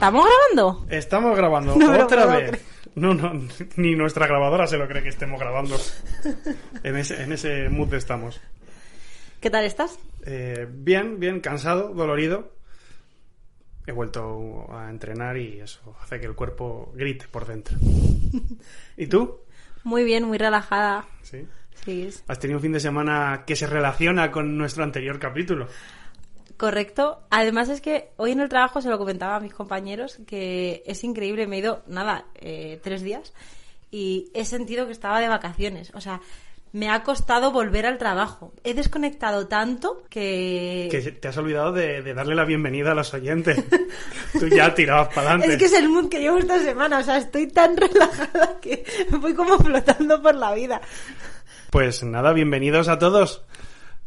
¿Estamos grabando? Estamos grabando No otra vez. creer. No, no, ni nuestra grabadora se lo cree que estemos grabando. En ese, en ese mood estamos. ¿Qué tal estás? Eh, bien, bien, cansado, dolorido. He vuelto a entrenar y eso hace que el cuerpo grite por dentro. ¿Y tú? Muy bien, muy relajada. Sí. Sí, Has tenido un fin de semana que se relaciona con nuestro anterior capítulo. Correcto. Además es que hoy en el trabajo se lo comentaba a mis compañeros que es increíble. Me he ido, nada, eh, tres días y he sentido que estaba de vacaciones. O sea, me ha costado volver al trabajo. He desconectado tanto que... Que te has olvidado de, de darle la bienvenida a los oyentes. Tú ya tirabas para adelante. Es que es el mood que llevo esta semana. O sea, estoy tan relajada que voy como flotando por la vida. Pues nada, bienvenidos a todos.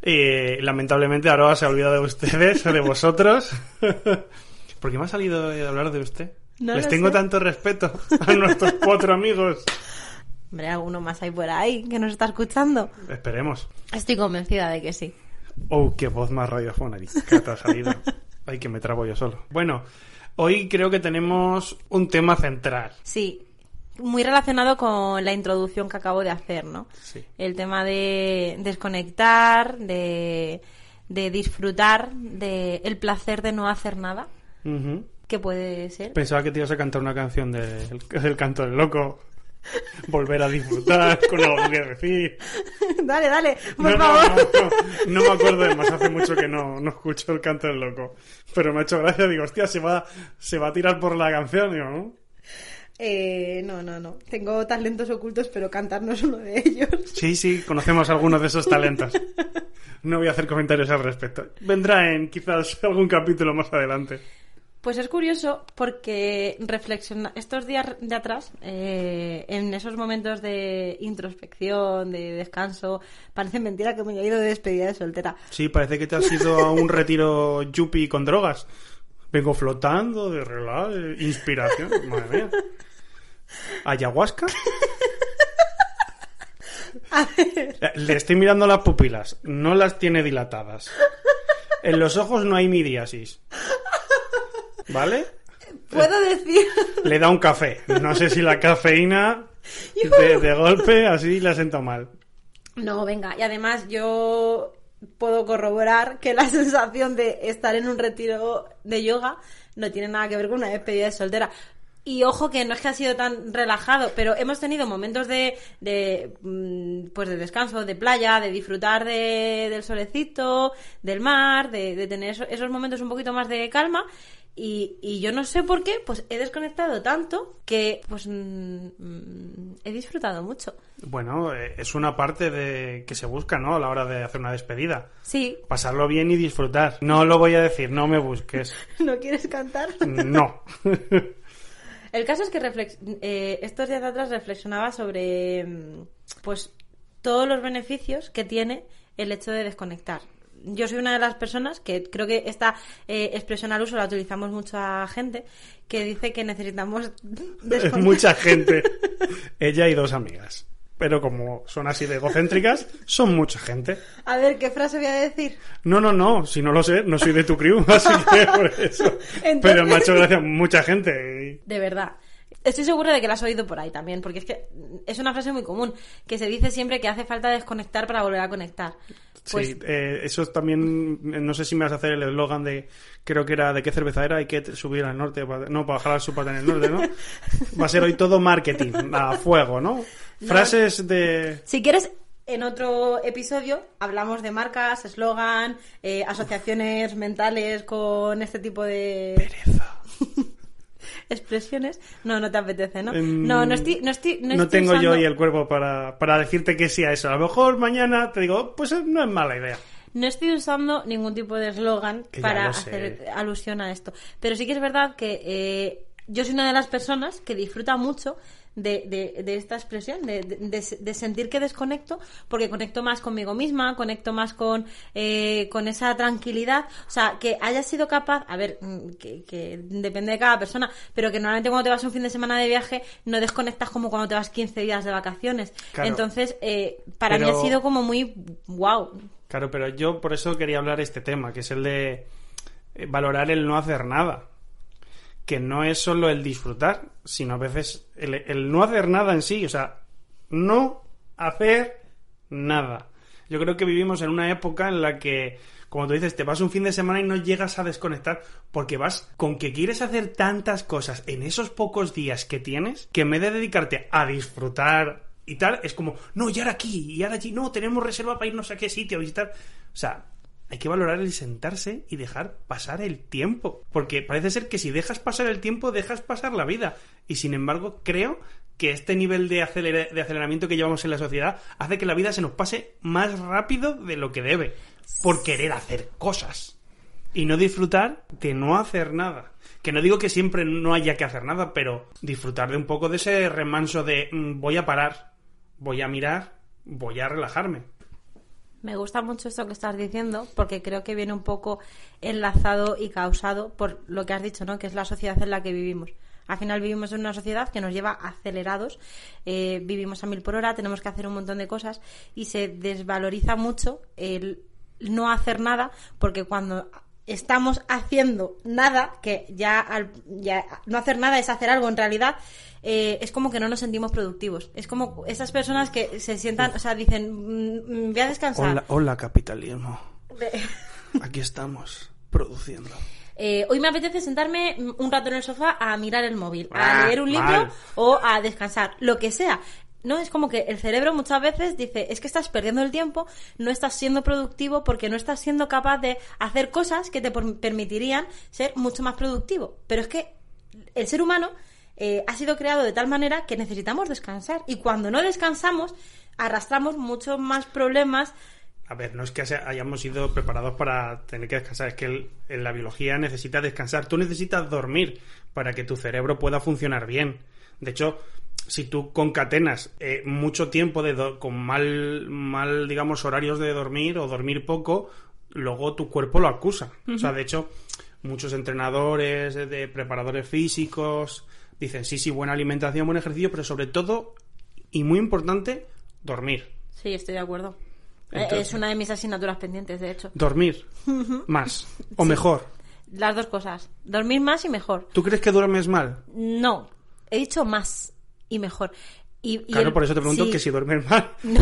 Eh, lamentablemente Aroa se ha olvidado de ustedes, de vosotros. ¿Por qué me ha salido de hablar de usted? No Les tengo sé. tanto respeto a nuestros cuatro amigos. Hombre, alguno más hay por ahí que nos está escuchando. Esperemos. Estoy convencida de que sí. Oh, qué voz más radiofónica te ha salido. Ay, que me trabo yo solo. Bueno, hoy creo que tenemos un tema central. Sí, muy relacionado con la introducción que acabo de hacer, ¿no? Sí. El tema de desconectar, de, de disfrutar, de el placer de no hacer nada, Ujú. que puede ser. Pensaba que te ibas a cantar una canción de- del canto del loco. Volver a disfrutar con algo que decir. dale, dale, por no, favor. No, no, no, no me acuerdo de más, hace mucho que no, no escucho el canto del loco. Pero me ha hecho gracia, digo, hostia, se va, se va a tirar por la canción, digo, ¿no? Eh, no, no, no. Tengo talentos ocultos, pero cantar no es uno de ellos. Sí, sí, conocemos algunos de esos talentos. No voy a hacer comentarios al respecto. Vendrá en quizás algún capítulo más adelante. Pues es curioso porque reflexiona estos días de atrás, eh, en esos momentos de introspección, de descanso, parece mentira que me haya ido de despedida de soltera. Sí, parece que te has ido a un retiro yuppie con drogas. Vengo flotando, de relax, de inspiración. Madre mía. ¿Ayahuasca? Le estoy mirando las pupilas. No las tiene dilatadas. En los ojos no hay midiasis. ¿Vale? Puedo decir, Le da un café. No sé si la cafeína de, de golpe así le ha sentado mal. no, venga, y además yo puedo corroborar que la sensación de estar en un retiro de yoga no tiene nada que ver con una despedida de soltera. Y ojo que no es que ha sido tan relajado, pero hemos tenido momentos de, de mm, pues de descanso, de playa, de disfrutar de- del solecito, del mar, de, de tener eso- esos momentos un poquito más de calma. Y, y yo no sé por qué, pues he desconectado tanto que pues mm, mm, he disfrutado mucho. Bueno, eh, es una parte de que se busca, ¿no? A la hora de hacer una despedida. Sí, Pasarlo bien y disfrutar. No lo voy a decir, no me busques. ¿no quieres cantar? No. El caso es que reflex- eh, estos días atrás reflexionaba sobre mm, pues todos los beneficios que tiene el hecho de desconectar. Yo soy una de las personas que creo que esta eh, expresión al uso la utilizamos mucha gente que dice que necesitamos Es desconectar. mucha gente. Ella y dos amigas. Pero como son así de egocéntricas, son mucha gente. A ver, ¿qué frase voy a decir? No, no, no, si no lo sé, no soy de tu crew, así que por eso. Entonces- Pero me ha hecho gracia mucha gente. De verdad. Estoy segura de que la has oído por ahí también, porque es que es una frase muy común, que se dice siempre que hace falta desconectar para volver a conectar. Pues sí, eh, eso también, no sé si me vas a hacer el eslogan de, creo que era de qué cerveza era, hay que subir al norte, no, para bajar al sur para tener el norte, ¿no? Va a ser hoy todo marketing, a fuego, ¿no? Frases de... Si quieres, en otro episodio hablamos de marcas, eslogan, eh, asociaciones mentales con este tipo de expresiones. No, no te apetece, ¿no? Em, no, no estoy, no estoy, no No estoy tengo yo hoy el cuerpo para, para decirte que sí a eso. A lo mejor mañana te digo, pues eh, no es mala idea. No estoy usando ningún tipo de eslogan para hacer alusión a esto. Pero sí que es verdad que eh, yo soy una de las personas que disfruta mucho de, de- de esta expresión, de, de- sentir que desconecto, porque conecto más conmigo misma, conecto más con, eh, con esa tranquilidad. O sea, que hayas sido capaz, a ver, mm, que, que depende de cada persona, pero que normalmente cuando te vas un fin de semana de viaje no desconectas como cuando te vas 15 días de vacaciones. Claro. Entonces, eh, para mí ha sido como muy wow. Claro, pero yo por eso quería hablar este tema, que es el de eh, valorar el no hacer nada. Que no es solo el disfrutar, sino a veces el, no hacer nada en sí, o sea, no hacer nada. Yo creo que vivimos en una época en la que, como tú dices, te vas un fin de semana y no llegas a desconectar porque vas con que quieres hacer tantas cosas en esos pocos días que tienes que en vez de dedicarte a disfrutar y tal, es como, no, y ahora aquí, y ahora allí, no, tenemos reserva para irnos a qué sitio a visitar. O sea, hay que valorar el sentarse y dejar pasar el tiempo. Porque parece ser que si dejas pasar el tiempo, dejas pasar la vida. Y sin embargo, creo que este nivel de, acelera- de aceleramiento que llevamos en la sociedad hace que la vida se nos pase más rápido de lo que debe. Por querer hacer cosas. Y no disfrutar de no hacer nada. Que no digo que siempre no haya que hacer nada, pero disfrutar de un poco de ese remanso de mm, voy a parar, voy a mirar, voy a relajarme. Me gusta mucho esto que estás diciendo porque creo que viene un poco enlazado y causado por lo que has dicho, ¿no? Que es la sociedad en la que vivimos. Al final vivimos en una sociedad que nos lleva acelerados, eh, vivimos a mil por hora, tenemos que hacer un montón de cosas y se desvaloriza mucho el no hacer nada porque cuando estamos haciendo nada, que ya, al- ya no hacer nada es hacer algo en realidad, eh, es como que no nos sentimos productivos. Es como esas personas que se sientan, o sea, dicen, "Mm, mm, voy a descansar. Hola, hola capitalismo. Aquí estamos, produciendo. Eh, hoy me apetece sentarme mm, un rato en el sofá a mirar el móvil, Ah, a leer un libro mal. o a descansar, lo que sea. No, es como que el cerebro muchas veces dice, es que estás perdiendo el tiempo, no estás siendo productivo porque no estás siendo capaz de hacer cosas que te permitirían ser mucho más productivo. Pero es que el ser humano eh, ha sido creado de tal manera que necesitamos descansar. Y cuando no descansamos, arrastramos muchos más problemas. A ver, no es que hayamos sido preparados para tener que descansar, es que en la biología necesita descansar. Tú necesitas dormir para que tu cerebro pueda funcionar bien. De hecho, si tú concatenas eh, mucho tiempo de con mal, mal, digamos, horarios de dormir o dormir poco, luego tu cuerpo lo acusa. O sea, de hecho, muchos entrenadores, de, de preparadores físicos, dicen, sí, sí, buena alimentación, buen ejercicio, pero sobre todo, y muy importante, dormir. Sí, estoy de acuerdo. Eh, Entonces- es una de mis asignaturas pendientes, de hecho. Dormir más o mejor. Las dos cosas. Dormir más y mejor. ¿Tú crees que duermes mal? No, he dicho más y mejor. Y, y Claro, el- por eso te pregunto sí. que si duermes mal. No,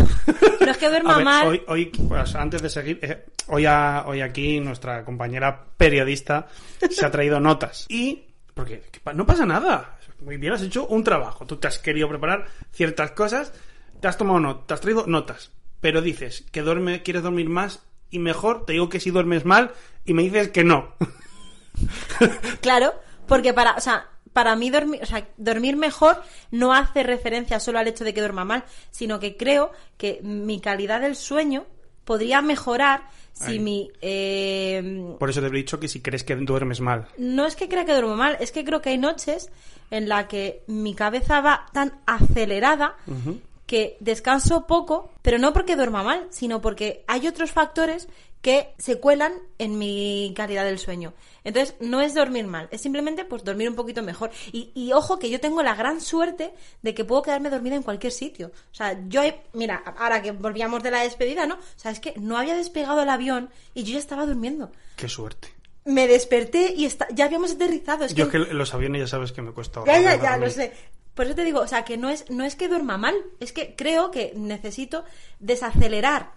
no es que duerma ver, mal. Hoy, hoy, pues, antes de seguir, eh, hoy, a- hoy aquí nuestra compañera periodista se ha traído notas. Y, porque no pasa nada. Muy bien, has hecho un trabajo. Tú te has querido preparar ciertas cosas, te has tomado notas, te has traído notas. Pero dices que duerme, quieres dormir más y mejor, te digo que si duermes mal y me dices que no. Claro, porque para, o sea, para mí dormir, o sea, dormir mejor no hace referencia solo al hecho de que duerma mal, sino que creo que mi calidad del sueño podría mejorar si mi eh, Por eso te he dicho que si crees que duermes mal. no es que crea que duermo mal, es que creo que hay noches en la que mi cabeza va tan acelerada que descanso poco, pero no porque duerma mal, sino porque hay otros factores que se cuelan en mi calidad del sueño. Entonces, no es dormir mal, es simplemente pues dormir un poquito mejor. Y, y ojo que yo tengo la gran suerte de que puedo quedarme dormida en cualquier sitio. O sea, yo, he- mira, ahora que volvíamos de la despedida, ¿no? O sea, es que no había despegado el avión y yo ya estaba durmiendo Qué suerte. me desperté y está, ya habíamos aterrizado. Es Yo que, es que los aviones ya sabes que me cuesta ya, ya, ya, lo sé. Por eso te digo, o sea, que no es, no es que duerma mal, es que creo que necesito desacelerar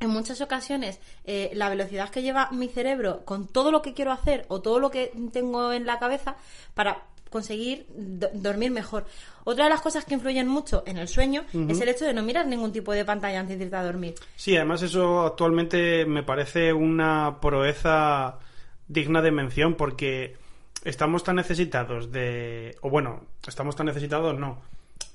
en muchas ocasiones eh, la velocidad que lleva mi cerebro con todo lo que quiero hacer o todo lo que tengo en la cabeza para conseguir do- dormir mejor. Otra de las cosas que influyen mucho en el sueño es el hecho de no mirar ningún tipo de pantalla antes de irte a dormir. Sí, además eso actualmente me parece una proeza digna de mención porque estamos tan necesitados de... o bueno, estamos tan necesitados, no.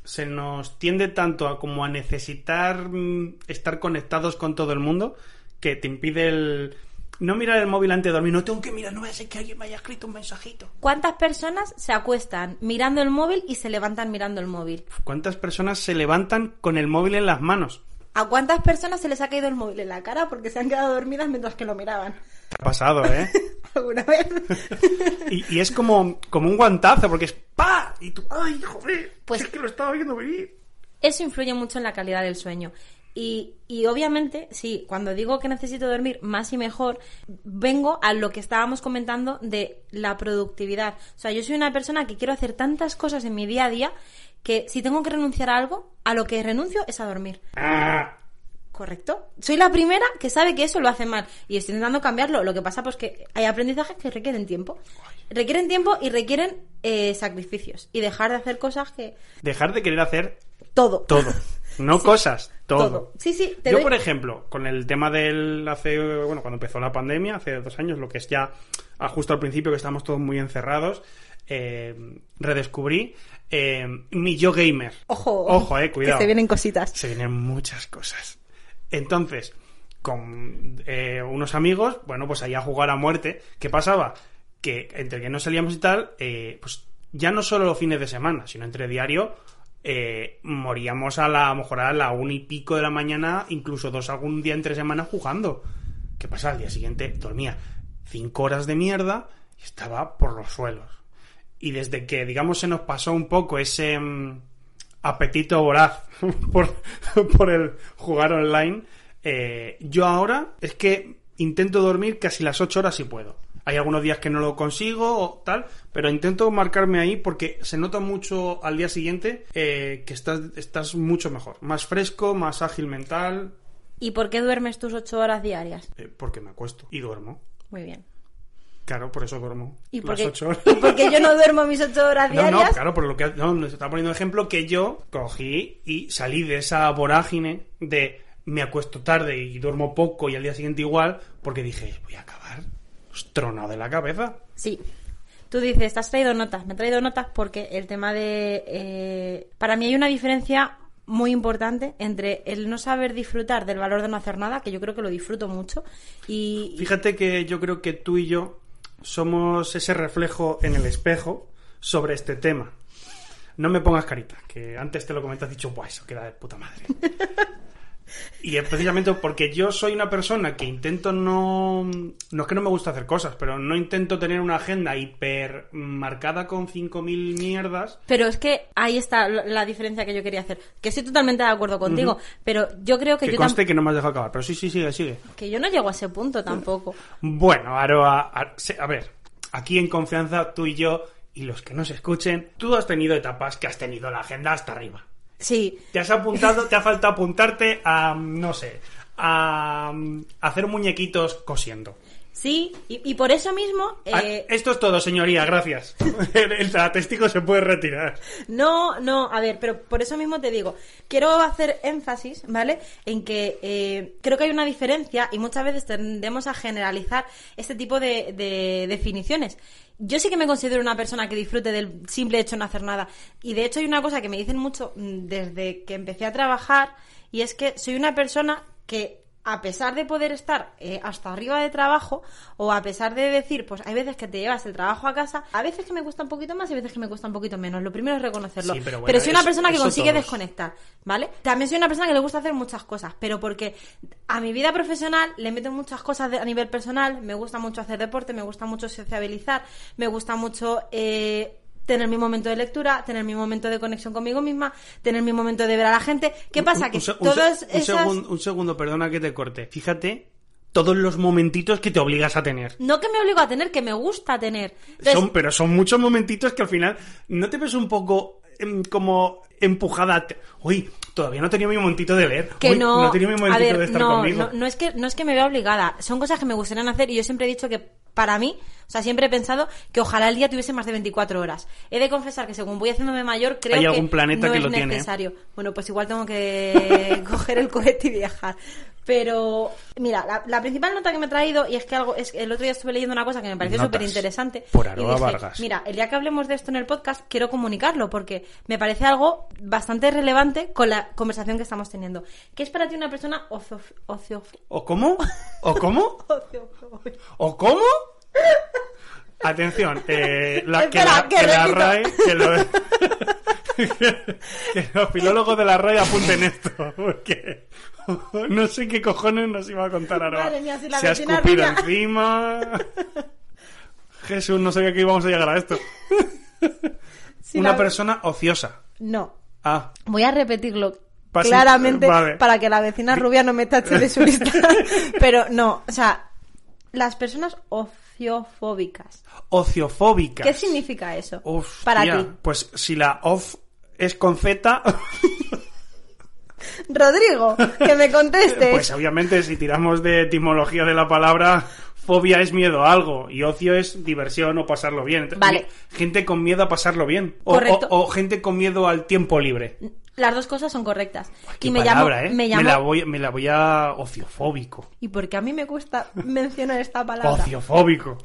Se nos tiende tanto a como a necesitar mm, estar conectados con todo el mundo que te impide el... No mirar el móvil antes de dormir, no tengo que mirar, no vaya a ser que alguien me haya escrito un mensajito. ¿Cuántas personas se acuestan mirando el móvil y se levantan mirando el móvil? ¿Cuántas personas se levantan con el móvil en las manos? ¿A cuántas personas se les ha caído el móvil en la cara porque se han quedado dormidas mientras que lo miraban? Ha pasado, ¿eh? ¿Alguna vez? Y, y es como, como un guantazo, porque es ¡pa! Y tú, ¡ay, joder! Pues- es que lo estaba viendo venir. Eso influye mucho en la calidad del sueño. Y, y obviamente, sí, cuando digo que necesito dormir más y mejor, vengo a lo que estábamos comentando de la productividad. O sea, yo soy una persona que quiero hacer tantas cosas en mi día a día que si tengo que renunciar a algo, a lo que renuncio es a dormir. Ah, ¿Correcto? Soy la primera que sabe que eso lo hace mal y estoy intentando cambiarlo. Lo que pasa pues que hay aprendizajes que requieren tiempo. Requieren tiempo y requieren eh, sacrificios y dejar de hacer cosas que... dejar de querer hacer Todo. todo. No cosas, todo. Todo. Sí, sí. Te Yo, doy- por ejemplo, con el tema del hace, bueno, cuando empezó la pandemia, hace dos años, lo que es ya ah, justo al principio que estábamos todos muy encerrados, eh, redescubrí eh, mi yo gamer. Ojo. Ojo, eh, cuidado. Que se vienen cositas. Se vienen muchas cosas. Entonces, con eh, unos amigos, bueno, pues ahí a jugar a muerte. ¿Qué pasaba? Que entre que no salíamos y tal, eh, pues ya no solo los fines de semana, sino entre diario, eh, moríamos a la a lo mejor a la una y pico de la mañana, incluso dos algún día entre semana jugando. ¿Qué pasa? Al día siguiente dormía cinco horas de mierda y estaba por los suelos. Y desde que, digamos, se nos pasó un poco ese mm, apetito voraz por, por el jugar online, eh, yo ahora es que intento dormir casi las ocho horas si puedo. Hay algunos días que no lo consigo o tal, pero intento marcarme ahí porque se nota mucho al día siguiente eh, que estás, estás mucho mejor, más fresco, más ágil mental, ¿Y por qué duermes tus ocho horas diarias? eh, porque me acuesto y duermo. Muy bien. Claro, por eso duermo ¿Y por, las qué, ocho horas. ¿Y por qué yo no duermo mis ocho horas No, diarias? no, claro, por lo que no, nos está poniendo ejemplo que yo cogí y salí de esa vorágine de me acuesto tarde y duermo poco y al día siguiente igual, porque dije, voy a acabar tronado de la cabeza. Sí. Tú dices, ¿te has traído notas? Me he traído notas porque el tema de... eh, para mí hay una diferencia muy importante entre el no saber disfrutar del valor de no hacer nada, que yo creo que lo disfruto mucho, y... Fíjate que yo creo que tú y yo somos ese reflejo en el espejo sobre este tema. No me pongas carita, que antes te lo comenté, has dicho, Buah, eso queda de puta madre. Y es precisamente porque yo soy una persona que intento no... No es que no me gusta hacer cosas, pero no intento tener una agenda hiper marcada con 5.000 mierdas. Pero es que ahí está la diferencia que yo quería hacer. Que estoy totalmente de acuerdo contigo, pero yo creo que Que yo conste que no me has dejado acabar, pero sí, sí, sigue, sigue. que yo no llego a ese punto tampoco. Bueno, Aroa, a, a ver, aquí en confianza tú y yo y los que nos escuchen, tú has tenido etapas que has tenido la agenda hasta arriba. Sí, Te has apuntado, te ha faltado apuntarte a, no sé, a, hacer muñequitos cosiendo. Sí, y, y por eso mismo... Ah, eh, Esto es todo, señoría, gracias. El, el testigo se puede retirar. No, no, a ver, pero por eso mismo te digo, quiero hacer énfasis, ¿vale? En que eh, creo que hay una diferencia y muchas veces tendemos a generalizar este tipo de, de definiciones. Yo sí que me considero una persona que disfrute del simple hecho de no hacer nada. Y de hecho hay una cosa que me dicen mucho mm, desde que empecé a trabajar y es que soy una persona que a pesar de poder estar eh, hasta arriba de trabajo o a pesar de decir, pues hay veces que te llevas el trabajo a casa, a veces que me cuesta un poquito más y a veces que me cuesta un poquito menos. Lo primero es reconocerlo. Sí, pero bueno, soy una eso- persona que consigue todos. desconectar, ¿vale? También soy una persona que le gusta hacer muchas cosas, pero porque a mi vida profesional le meto muchas cosas de- a nivel personal, me gusta mucho hacer deporte, me gusta mucho sociabilizar, me gusta mucho... eh, tener mi momento de lectura, tener mi momento de conexión conmigo misma, tener mi momento de ver a la gente. ¿Qué pasa? Un- Que un se- un todas se- un esas... segun- un segundo, perdona que te corte. Fíjate todos los momentitos que te obligas a tener. No que me obligo a tener, que me gusta tener. Entonces, Son, pero son muchos momentitos que al final no te ves un poco em, como empujada. a te- Uy, todavía no tenía mi momentito de leer. que Uy, no, no tenía mi momentito ver, de estar no, conmigo. no, no es que no es que me vea obligada, son cosas que me gustarían hacer y yo siempre he dicho que para mí, o sea, siempre he pensado que ojalá el día tuviese más de 24 horas. He de confesar que según voy haciéndome mayor, creo Hay que algún planeta no que es lo tiene, ¿eh? necesario. Bueno, pues igual tengo que coger el cohete y viajar. Pero, mira, la, la principal nota que me he traído, y es que algo, es el otro día estuve leyendo una cosa que me pareció súper interesante. Por y Aroa dije, Vargas. Mira, el día que hablemos de esto en el podcast, quiero comunicarlo, porque me parece algo bastante relevante con la conversación que estamos teniendo. ¿Qué es para ti una persona ocio... ¿O cómo? ¿O cómo? ¿O cómo? Atención, eh, la, que, la, que que la repito. RAE, que, lo- que los filólogos de la RAE apunten esto, porque no sé qué cojones nos iba a contar ahora. Madre mía, si la Se ha escupido encima. Jesús, no sabía que íbamos a llegar a esto. Si Una la- persona ociosa. No. Ah, Voy a repetirlo claramente vale. para que la vecina rubia no me tache de su lista. Pero no, o sea, las personas ociofóbicas. Ociofóbicas. ¿Qué significa eso? Para ti. Pues si la off es con Z, Rodrigo, que me contestes. pues obviamente si tiramos de etimología de la palabra, fobia es miedo a algo y ocio es diversión o pasarlo bien. Vale. Gente con miedo a pasarlo bien. O, Correcto. o- o gente con miedo al tiempo libre. Las dos cosas son correctas. Qué y me palabra, llamo, ¿eh? me llamo, la voy, me la voy a ociofóbico. y porque a mí me cuesta mencionar esta palabra. Ociofóbico.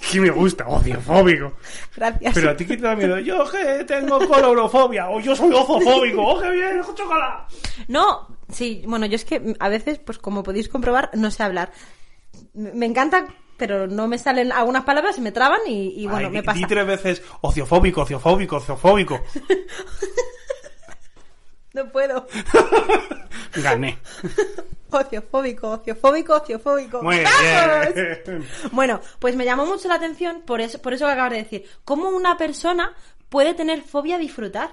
Sí me gusta, ociofóbico. Gracias. Pero a ti qué te da miedo. Yo que tengo colorofobia o yo soy ozofóbico. ¡Oh, qué bien! ¡Chócala! No, sí, bueno, yo es que a veces, pues como podéis comprobar, no sé hablar. Me encanta, pero no me salen algunas palabras, se me traban y, y bueno, Ay, me pasa. Tres veces ociofóbico, ociofóbico, ociofóbico. No puedo. Gané. Ociofóbico, ociofóbico, ociofóbico. Muy ¡Vamos! bien. Bueno, pues me llamó mucho la atención por eso, por eso que acabas de decir. ¿Cómo una persona puede tener fobia a disfrutar?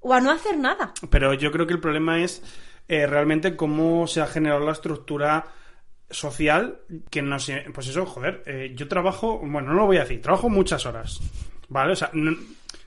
O a no hacer nada. Pero yo creo que el problema es eh, realmente cómo se ha generado la estructura social que no sé, pues eso, joder, eh, yo trabajo, bueno, no lo voy a decir, trabajo muchas horas, ¿vale? O sea, no-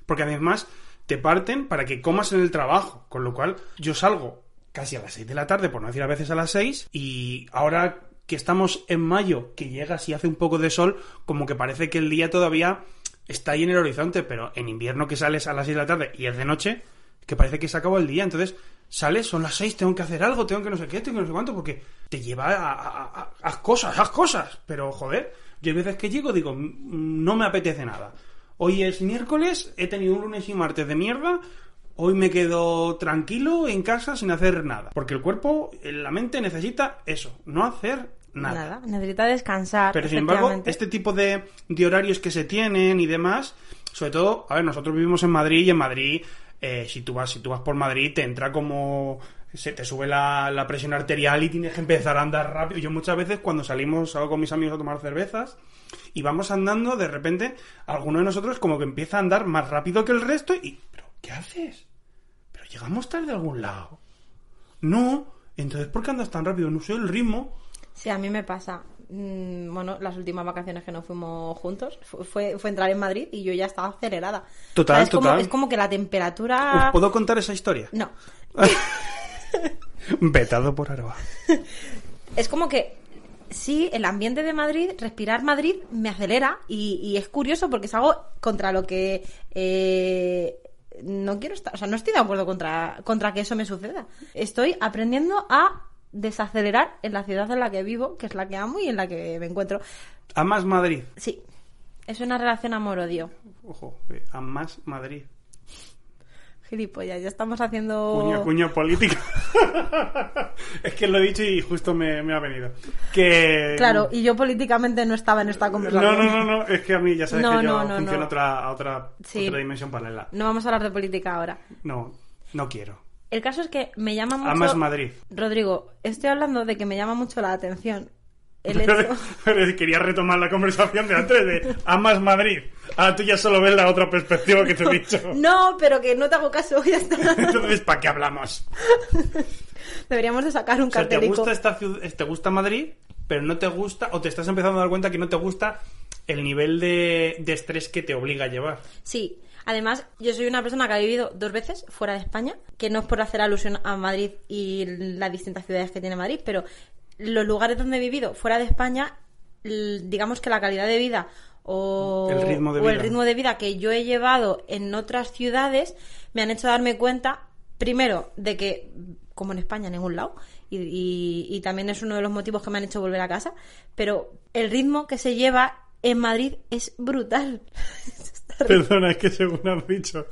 porque además te parten para que comas en el trabajo, con lo cual yo salgo casi a las 6 de la tarde, por no decir a veces a las 6, y ahora que estamos en mayo, que llegas y hace un poco de sol, como que parece que el día todavía está ahí en el horizonte, pero en invierno que sales a las 6 de la tarde y es de noche, que parece que se acabó el día, entonces sales, son las 6, tengo que hacer algo, tengo que no sé qué, tengo que no sé cuánto, porque te lleva a, a- a- cosas, haz cosas, pero joder, yo hay veces que llego digo, "Mm, no me apetece nada. Hoy es miércoles, he tenido un lunes y martes de mierda, hoy me quedo tranquilo en casa sin hacer nada, porque el cuerpo, la mente necesita eso, no hacer Nada. Necesita descansar. pero sin embargo, este tipo de, de horarios que se tienen y demás, sobre todo, a ver, nosotros vivimos en Madrid y en Madrid, eh, si tú vas, si tú vas por Madrid, te entra como se te sube la, la presión arterial y tienes que empezar a andar rápido. Yo muchas veces cuando salimos, salgo con mis amigos a tomar cervezas y vamos andando, de repente, alguno de nosotros como que empieza a andar más rápido que el resto y, pero, ¿qué haces? Pero llegamos tarde a algún lado. No, entonces, ¿por qué andas tan rápido? No sé, el ritmo. Sí, a mí me pasa. Mm, Bueno, las últimas vacaciones que nos fuimos juntos fu- fue, fue entrar en Madrid y yo ya estaba acelerada. Total, O sea, es Como, total. es como que la temperatura... ¿Os puedo contar esa historia? No. Vetado por Aroa. Es como que sí, el ambiente de Madrid, respirar Madrid me acelera y, y es curioso porque es algo contra lo que eh, no quiero estar, o sea, no estoy de acuerdo contra, contra que eso me suceda. Estoy aprendiendo a desacelerar en la ciudad en la que vivo, que es la que amo y en la que me encuentro. Amas Madrid. Sí, es una relación amor-odio. Ojo, eh, Amas Madrid. Gilipollas, ya estamos haciendo... Cuña, cuña política. es que lo he dicho y justo me, me ha venido. Que... Claro, y yo políticamente no estaba en esta No, conversación. no, no, no, es que a mí ya sabes No, que yo no, no, funciona no. Otra, a otra, Sí. otra dimensión paralela. No vamos a hablar de política ahora. No, no quiero. El caso es que me llama mucho... Amas Madrid. Rodrigo, estoy hablando de que me llama mucho la atención el hecho... Pero quería retomar la conversación de antes de Amas Madrid. Ahora tú ya solo ves la otra perspectiva que te he dicho. No, pero que no te hago caso, ya está. Entonces, ¿para qué hablamos? Deberíamos de sacar un O sea, te gusta esta ciudad, te gusta Madrid, pero no te gusta, o te estás empezando a dar cuenta que no te gusta el nivel de, de estrés que te obliga a llevar. Sí, además yo soy una persona que ha vivido dos veces fuera de España, que no es por hacer alusión a Madrid y las distintas ciudades que tiene Madrid, pero los lugares donde he vivido fuera de España, digamos que la calidad de vida o El ritmo de o el vida. ritmo de vida que yo he llevado en otras ciudades me han hecho darme cuenta, primero, de que como en España, en ningún lado, y, y- y también es uno de los motivos que me han hecho volver a casa, pero el ritmo que se lleva en Madrid es brutal. Perdona, es que según has dicho,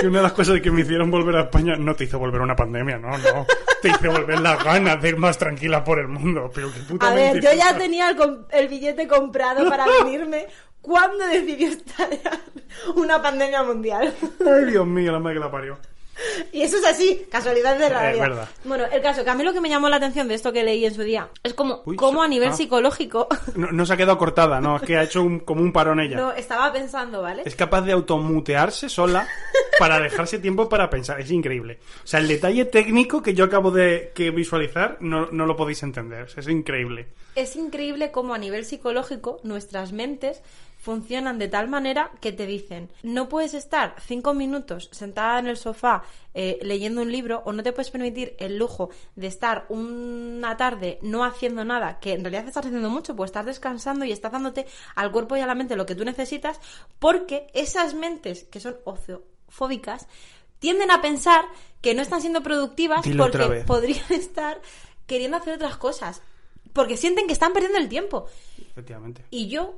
que una de las cosas que me hicieron volver a España no te hizo volver una pandemia, no, no. Te hizo volver las ganas de ir más tranquila por el mundo. Pero qué puta A ver, yo ya tenía el, el billete comprado para venirme cuando decidió estallar una pandemia mundial. Ay, Dios mío, la madre que la parió. Y eso es así, casualidad de la Es vida. verdad. Bueno, el caso, que a mí lo que me llamó la atención de esto que leí en su día es como, Uy, se- a nivel ah. psicológico. No, no se ha quedado cortada, no, es que ha hecho un- como un parón ella. no, estaba pensando, ¿vale? Es capaz de automutearse sola para dejarse tiempo para pensar. Es increíble. O sea, el detalle técnico que yo acabo de que visualizar no, no lo podéis entender. Es increíble. es increíble cómo a nivel psicológico nuestras mentes funcionan de tal manera que te dicen no puedes estar cinco minutos sentada en el sofá eh, leyendo un libro o no te puedes permitir el lujo de estar una tarde no haciendo nada que en realidad estás haciendo mucho pues estás descansando y estás dándote al cuerpo y a la mente lo que tú necesitas porque esas mentes que son ociofóbicas tienden a pensar que no están siendo productivas Dilo porque podrían estar queriendo hacer otras cosas porque sienten que están perdiendo el tiempo. Efectivamente. Y yo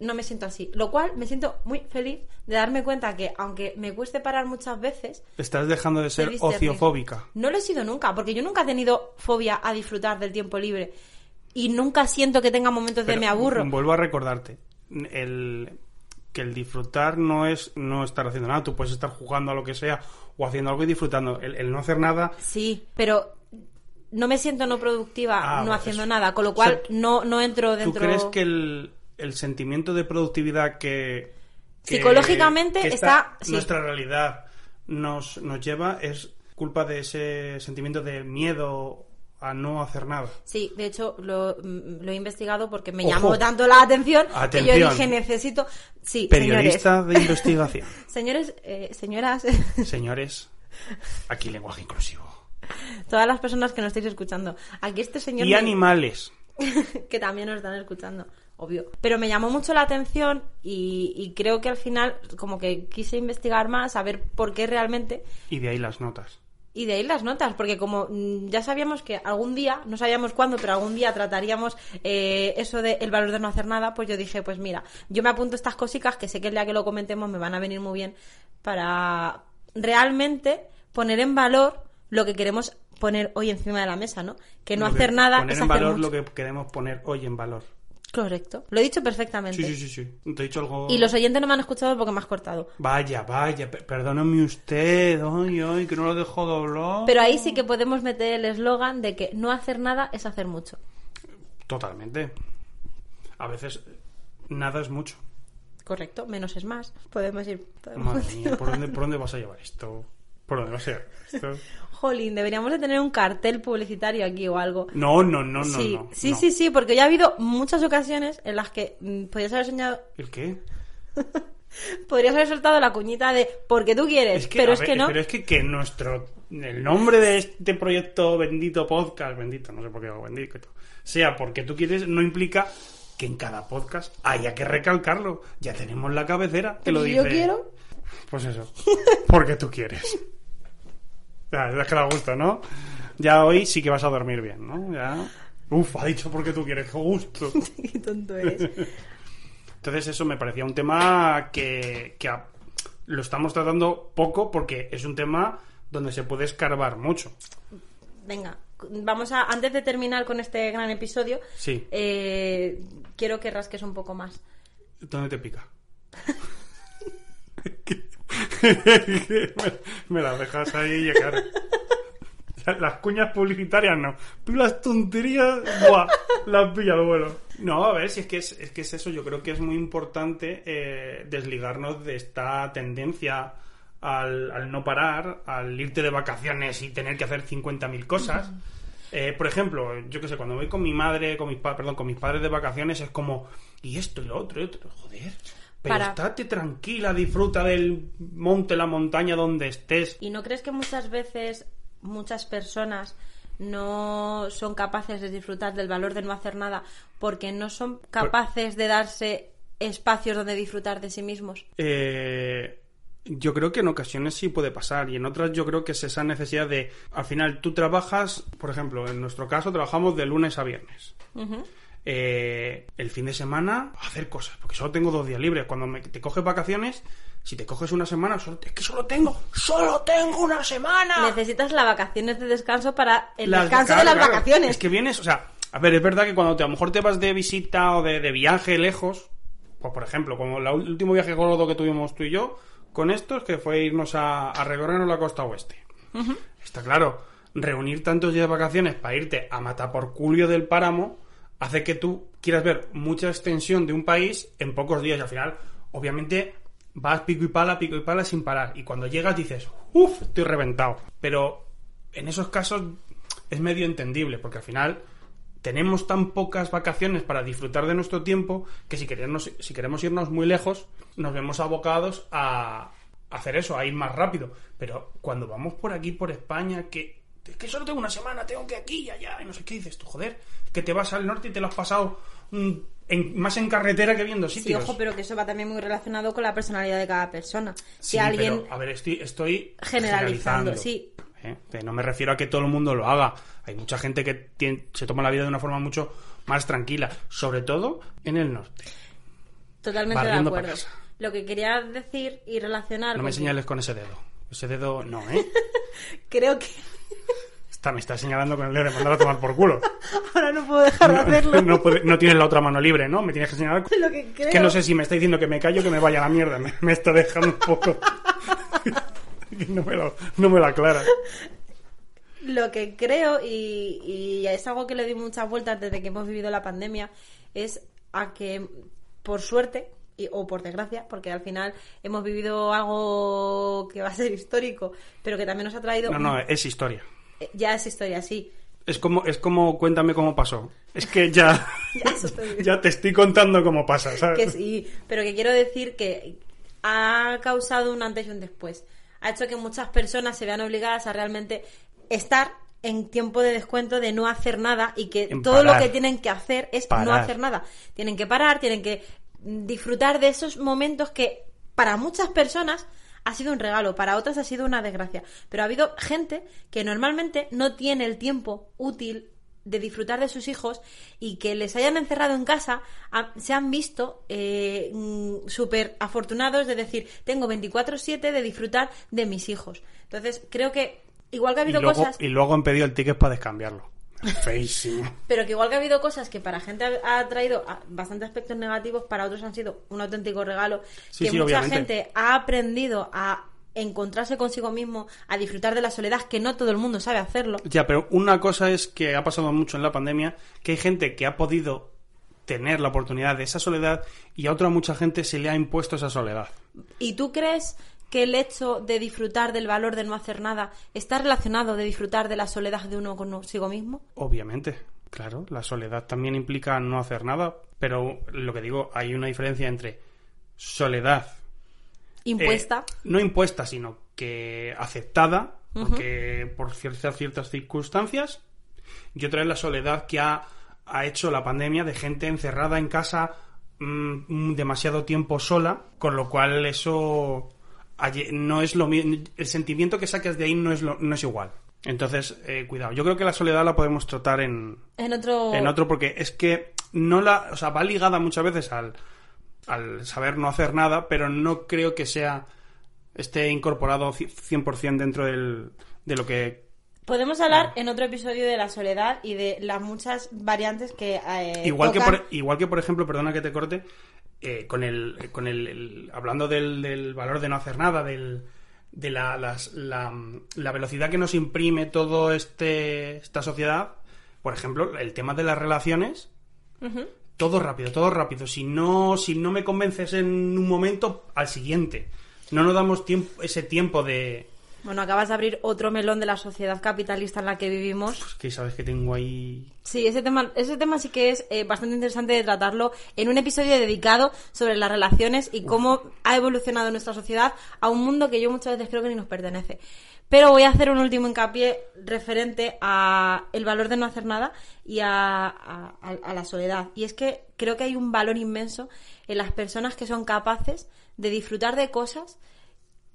no me siento así. Lo cual me siento muy feliz de darme cuenta que, aunque me cueste parar muchas veces, Estás dejando de ser ociofóbica. no lo he sido nunca, porque yo nunca he tenido fobia a disfrutar del tiempo libre. Y nunca siento que tenga momentos de me aburro. Vuelvo a recordarte. El, que el disfrutar no es no estar haciendo nada. Tú puedes estar jugando a lo que sea o haciendo algo y disfrutando. El, el no hacer nada Sí, pero no me siento no productiva Ah, no haciendo eso. nada, con lo O cual sea, no, no entro ¿Tú dentro... crees que el, el sentimiento de productividad que, que- Psicológicamente que está- sí. nuestra realidad nos, nos lleva es culpa de ese sentimiento de miedo a no hacer nada? Sí, de hecho lo, mm, lo he investigado porque me Ojo. llamó tanto la atención, que yo Atención. dije necesito... Sí, Periodista de investigación. señores, señores eh, señoras, Señores, aquí lenguaje inclusivo. todas las personas que nos estáis escuchando, aquí este señor... Y me- animales. que también nos están escuchando, obvio. Pero me llamó mucho la atención y, y creo que al final como que quise investigar más, a ver por qué realmente Y de ahí las notas. y de ahí las notas, porque como mm, ya sabíamos que algún día, no sabíamos cuándo, pero algún día trataríamos eh, eso de el valor de no hacer nada, pues yo dije, pues mira, yo me apunto estas cositas que sé que el día que lo comentemos me van a venir muy bien para realmente poner en valor lo que queremos poner hoy encima de la mesa, ¿no? Que no Lo que- hacer nada Poner es en hacer valor mucho. lo que queremos poner hoy en valor. Correcto. Lo he dicho perfectamente. Sí, sí, sí, sí. Te he dicho algo. Y los oyentes no me han escuchado porque me has cortado. Vaya, vaya, pe- perdóname usted. Ay, ay, que no lo dejo doblar. Pero ahí sí que podemos meter el eslogan de que no hacer nada es hacer mucho. Totalmente. A veces nada es mucho. Correcto, menos es más. Podemos ir. podemos Madre mía. ¿por dónde, ¿por dónde vas a llevar esto? ¿Por dónde vas a llevar esto? Jolín, deberíamos de tener un cartel publicitario aquí o algo. No, no, no, no. sí, no, sí, no. sí, sí, porque ya ha habido muchas ocasiones en las que mm, podrías haber soñado, ¿El qué? podrías haber soltado la cuñita de porque tú quieres, Es que, pero es ver, que no. Pero es que, que nuestro. El nombre de este proyecto bendito podcast, bendito, no sé por qué digo bendito, sea porque tú quieres, no implica que en cada podcast haya que recalcarlo. Ya tenemos la cabecera que lo Si dice. yo quiero. Pues eso. Porque tú quieres. Ya, es que da gusto, ¿no? Ya hoy sí que vas a dormir bien, ¿no? Ya. Uf, ha dicho porque tú quieres, qué gusto. Qué tonto eres. Entonces eso me parecía un tema que, que a- lo estamos tratando poco porque es un tema donde se puede escarbar mucho. Venga, vamos a, antes de terminar con este gran episodio, Sí. eh, quiero que rasques un poco más. ¿Dónde te pica? me, me las dejas ahí llegar. Las cuñas publicitarias no. Pero las tonterías, ¡buah! Las pilla al vuelo. No, a ver, si es que es, es que es eso. Yo creo que es muy importante eh, desligarnos de esta tendencia al, al no parar, al irte de vacaciones y tener que hacer 50.000 cosas. Eh, por ejemplo, yo qué sé, cuando voy con mi madre, con mis pa- perdón, con mis padres de vacaciones es como, y esto y lo otro, y otro, joder. Pero Para- estate tranquila, disfruta del monte, la montaña donde estés. ¿Y no crees que muchas veces muchas personas no son capaces de disfrutar del valor de no hacer nada porque no son capaces de darse espacios donde disfrutar de sí mismos? Eh, yo creo que en ocasiones sí puede pasar y en otras yo creo que es esa necesidad de, al final tú trabajas, por ejemplo, en nuestro caso trabajamos de lunes a viernes. Ujú. Eh, el fin de semana hacer cosas, porque solo tengo dos días libres. Cuando me- te coges vacaciones, si te coges una semana, solo- es que solo tengo, solo tengo una semana. Necesitas las vacaciones de descanso para el Las- descanso de las claro. vacaciones. Es que vienes, o sea, a ver, es verdad que cuando te, a lo mejor te vas de visita o de, de viaje lejos, pues por ejemplo, como el último viaje gordo que tuvimos tú y yo, con estos, que fue irnos a, a recorrernos la costa oeste. Está claro, reunir tantos días de vacaciones para irte a matar por culio del páramo hace que tú quieras ver mucha extensión de un país en pocos días y al final, obviamente, vas pico y pala, pico y pala sin parar. Y cuando llegas dices, uff, estoy reventado. Pero en esos casos es medio entendible, porque al final tenemos tan pocas vacaciones para disfrutar de nuestro tiempo que si queremos, si queremos irnos muy lejos, nos vemos abocados a hacer eso, a ir más rápido. Pero cuando vamos por aquí, por España, que, que solo tengo una semana, tengo que aquí y allá, y no sé qué dices tú, joder, que te vas al norte y te lo has pasado mm, en- más en carretera que viendo Sí, sitios. ojo, pero que eso va también muy relacionado con la personalidad de cada persona. Sí, si alguien pero, a ver, estoy, estoy generalizando, sí. ¿eh? No me refiero a que todo el mundo lo haga. Hay mucha gente que tiene- se toma la vida de una forma mucho más tranquila, sobre todo en el norte. Totalmente de acuerdo. Lo que quería decir y relacionar. No me señales con ese dedo. Ese dedo no, ¿eh? Creo que Está, me está señalando con el dedo de mandar a tomar por culo. ahora no puedo dejar de hacerlo. No, puede- no tienes la otra mano libre, ¿no? Me tienes que señalar. Lo que creo. Es que no sé si me está diciendo que me callo o que me vaya a la mierda. Me, me está dejando un poco. no, me lo, no me lo aclara. Lo que creo, y, y es algo que le di muchas vueltas desde que hemos vivido la pandemia, es a que, por suerte, y- o por desgracia, porque al final hemos vivido algo que va a ser histórico, pero que también nos ha traído. No, no, es historia. Eh, Ya es historia, sí. Es como, es como, cuéntame cómo pasó. Es que ya, Ya, te digo. ya te estoy contando cómo pasa, ¿sabes? Que sí, pero que quiero decir que ha causado un antes y un después. Ha hecho que muchas personas se vean obligadas a realmente estar en tiempo de descuento de no hacer nada y que En todo lo que tienen que hacer es no hacer nada. Tienen que parar, tienen que disfrutar de esos momentos que para muchas personas ha sido un regalo, para otras ha sido una desgracia. Pero ha habido gente que normalmente no tiene el tiempo útil de disfrutar de sus hijos y que les hayan encerrado en casa se han visto eh, mm, súper afortunados de decir tengo 24/7 de disfrutar de mis hijos. Entonces creo que igual que ha y, habido luego, cosas y luego han pedido el ticket para descambiarlo. Feísimo. pero que igual que ha habido cosas que para gente ha, traído a- bastante aspectos negativos, para otros han sido un auténtico regalo. Sí, que sí, mucha obviamente. gente ha aprendido a encontrarse consigo mismo, a disfrutar de la soledad, que no todo el mundo sabe hacerlo. Ya, pero una cosa es que ha pasado mucho en la pandemia, que hay gente que ha podido tener la oportunidad de esa soledad y a otra mucha gente se le ha impuesto esa soledad. ¿Y tú crees que el hecho de disfrutar del valor de no hacer nada está relacionado de disfrutar de la soledad de uno consigo mismo? Obviamente, claro, la soledad también implica no hacer nada, pero lo que digo, hay una diferencia entre soledad Impuesta. eh, no impuesta, sino que aceptada, porque por ciertas, ciertas circunstancias, y otra es la soledad que ha, ha hecho la pandemia de gente encerrada en casa mm, demasiado tiempo sola, con lo cual eso no es lo el sentimiento que saques de ahí no es lo- no es igual. Entonces, eh, cuidado. Yo creo que la soledad la podemos tratar en, en otro... en otro porque es que no la o sea va ligada muchas veces al al saber no hacer nada pero no creo que sea esté incorporado ci- 100% dentro del, de lo que Podemos hablar en otro episodio de la soledad y de las muchas variantes que... eh, igual que por, igual que por ejemplo perdona que te corte eh, con el con el, el- hablando del, del valor de no hacer nada del de la, las- la, la velocidad que nos imprime todo este esta sociedad por ejemplo el tema de las relaciones todo rápido, todo rápido. Si no, si no me convences en un momento, al siguiente. No nos damos tiempo, ese tiempo de. Bueno, acabas de abrir otro melón de la sociedad capitalista en la que vivimos. Pues que sabes que tengo ahí. Sí, ese tema, ese tema sí que es eh, bastante interesante de tratarlo en un episodio dedicado sobre las relaciones y cómo ha evolucionado nuestra sociedad a un mundo que yo muchas veces creo que ni nos pertenece. Pero voy a hacer un último hincapié referente a el valor de no hacer nada y a, a- a- a la soledad. Y es que creo que hay un valor inmenso en las personas que son capaces de disfrutar de cosas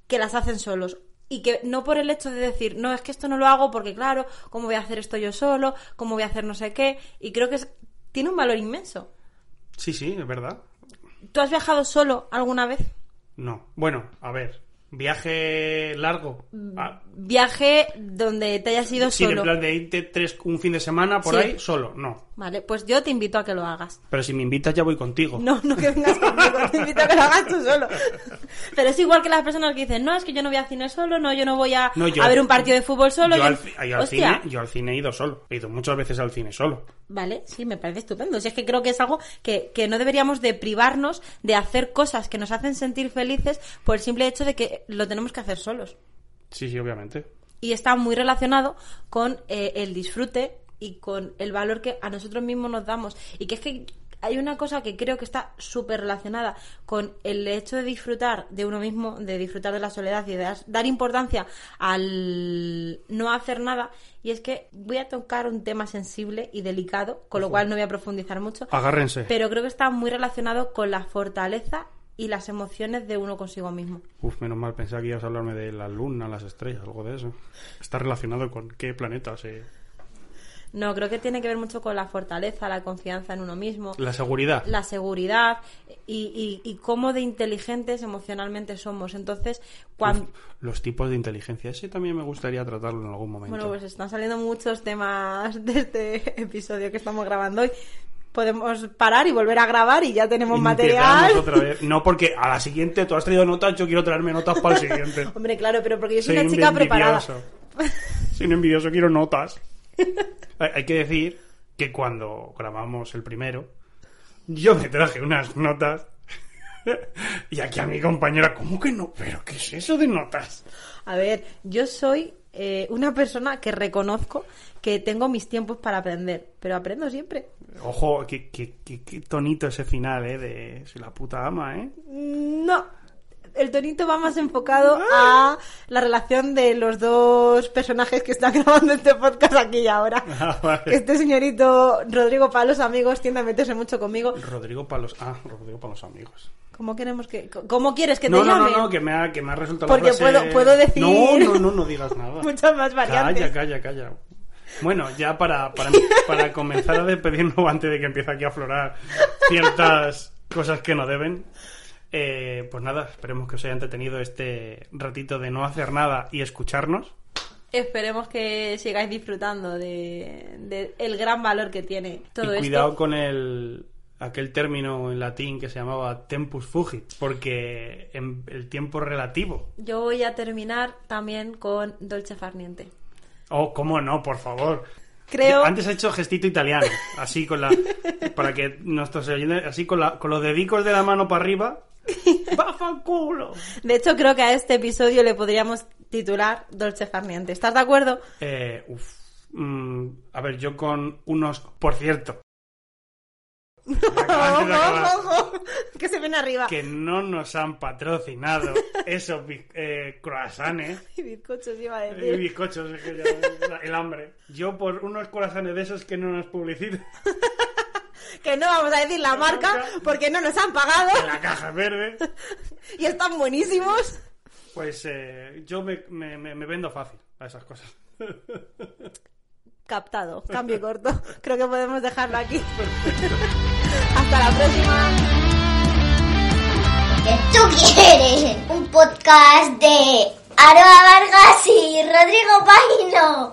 que las hacen solos. Y que no por el hecho de decir, no, es que esto no lo hago porque, claro, ¿cómo voy a hacer esto yo solo? ¿Cómo voy a hacer no sé qué? Y creo que es- tiene un valor inmenso. Sí, sí, es verdad. ¿Tú has viajado solo alguna vez? No. Bueno, a ver. Viaje largo. Ah, Viaje donde te hayas ido sí, en solo. plan de irte tres, un fin de semana por Sí. ahí, solo. No. Vale, pues yo te invito a que lo hagas. Pero si me invitas ya voy contigo. No, no que vengas conmigo, te invito a que lo hagas tú solo. Pero es igual que las personas que dicen, no, es que yo no voy a cine solo, no, yo no voy a, No, yo- a ver un partido de fútbol solo. yo, yo- al, ci- yo al Hostia, cine, yo al cine he ido solo. He ido muchas veces al cine solo. Vale, sí, me parece estupendo. Si es que creo que es algo que, que no deberíamos de privarnos de hacer cosas que nos hacen sentir felices por el simple hecho de que lo tenemos que hacer solos. Sí, sí, obviamente. Y está muy relacionado con eh, el disfrute y con el valor que a nosotros mismos nos damos. Y que es que hay una cosa que creo que está súper relacionada con el hecho de disfrutar de uno mismo, de disfrutar de la soledad y de dar, importancia al no hacer nada. Y es que voy a tocar un tema sensible y delicado, con lo cual no voy a profundizar mucho. Agárrense. Pero creo que está muy relacionado con la fortaleza y las emociones de uno consigo mismo. Uf, menos mal, pensaba que ibas a hablarme de la luna, las estrellas, algo de eso. Está relacionado con qué planetas, eh. No, creo que tiene que ver mucho con la fortaleza, la confianza en uno mismo, La seguridad. la seguridad y, y, y cómo de inteligentes emocionalmente somos. Entonces, cuando... Uf, los tipos de inteligencia. Ese también me gustaría tratarlo en algún momento. Bueno, pues están saliendo muchos temas de este episodio que estamos grabando hoy. Podemos parar y volver a grabar y ya tenemos material. otra vez. No, porque a la siguiente tú has traído notas, yo quiero traerme notas para el siguiente. Hombre, claro, pero porque yo soy, Soy una chica preparada. Soy un envidioso, quiero notas. Hay que decir que cuando grabamos el primero, yo me traje unas notas. Y aquí a mi compañera, ¿cómo que no? ¿Pero qué es eso de notas? A ver, yo soy eh, una persona que reconozco que tengo mis tiempos para aprender, pero aprendo siempre. Ojo, qué, qué- qué- qué tonito ese final, ¿eh? De soy la puta ama, ¿eh? No. El tonito va más enfocado a la relación de los dos personajes que están grabando este podcast aquí y ahora. Ah, vale. Este señorito Rodrigo Palos, amigos, tiende a meterse mucho conmigo. Rodrigo Palos. Ah, Rodrigo Palos amigos. ¿Cómo queremos que, cómo quieres que te No, no, llame? no, no, que me ha, que me ha resultado Porque la frase... puedo- puedo decir- No, no, no, no digas nada. Muchas más variantes. Calla, calla, calla. Bueno, ya para, para, para comenzar a despedirnos antes de que empiece aquí a aflorar ciertas cosas que no deben, eh, pues nada, esperemos que os haya entretenido este ratito de no hacer nada y escucharnos. Esperemos que sigáis disfrutando de, de el gran valor que tiene todo y cuidado esto. con el aquel término en latín que se llamaba tempus fugit, porque en el tiempo relativo. Yo voy a terminar también con Dolce Farniente. Oh, cómo no, por favor. Creo- Antes he hecho gestito italiano, así con la. para que nuestros oyentes. Así con, la, con los dedicos de la mano para arriba. ¡Bafa culo! De hecho, creo que a este episodio le podríamos titular Dolce Farniente. ¿Estás de acuerdo? Eh, uf. Mm, a ver, yo con unos. Por cierto. Ojo, que se viene arriba. Que no nos han patrocinado esos eh, croissants Y bizcochos iba a y decir. bizcochos, es que ya- el hambre. Yo por unos croissants de esos que no nos publicitan Que no vamos a decir la marca porque no nos han en pagado la caja verde. y están buenísimos. Pues eh, yo me, me- me- me vendo fácil a esas cosas. Captado, cambio corto. Creo que podemos dejarlo aquí. Hasta la próxima. que tú quieres un podcast de Aroa Vargas y Rodrigo Paino.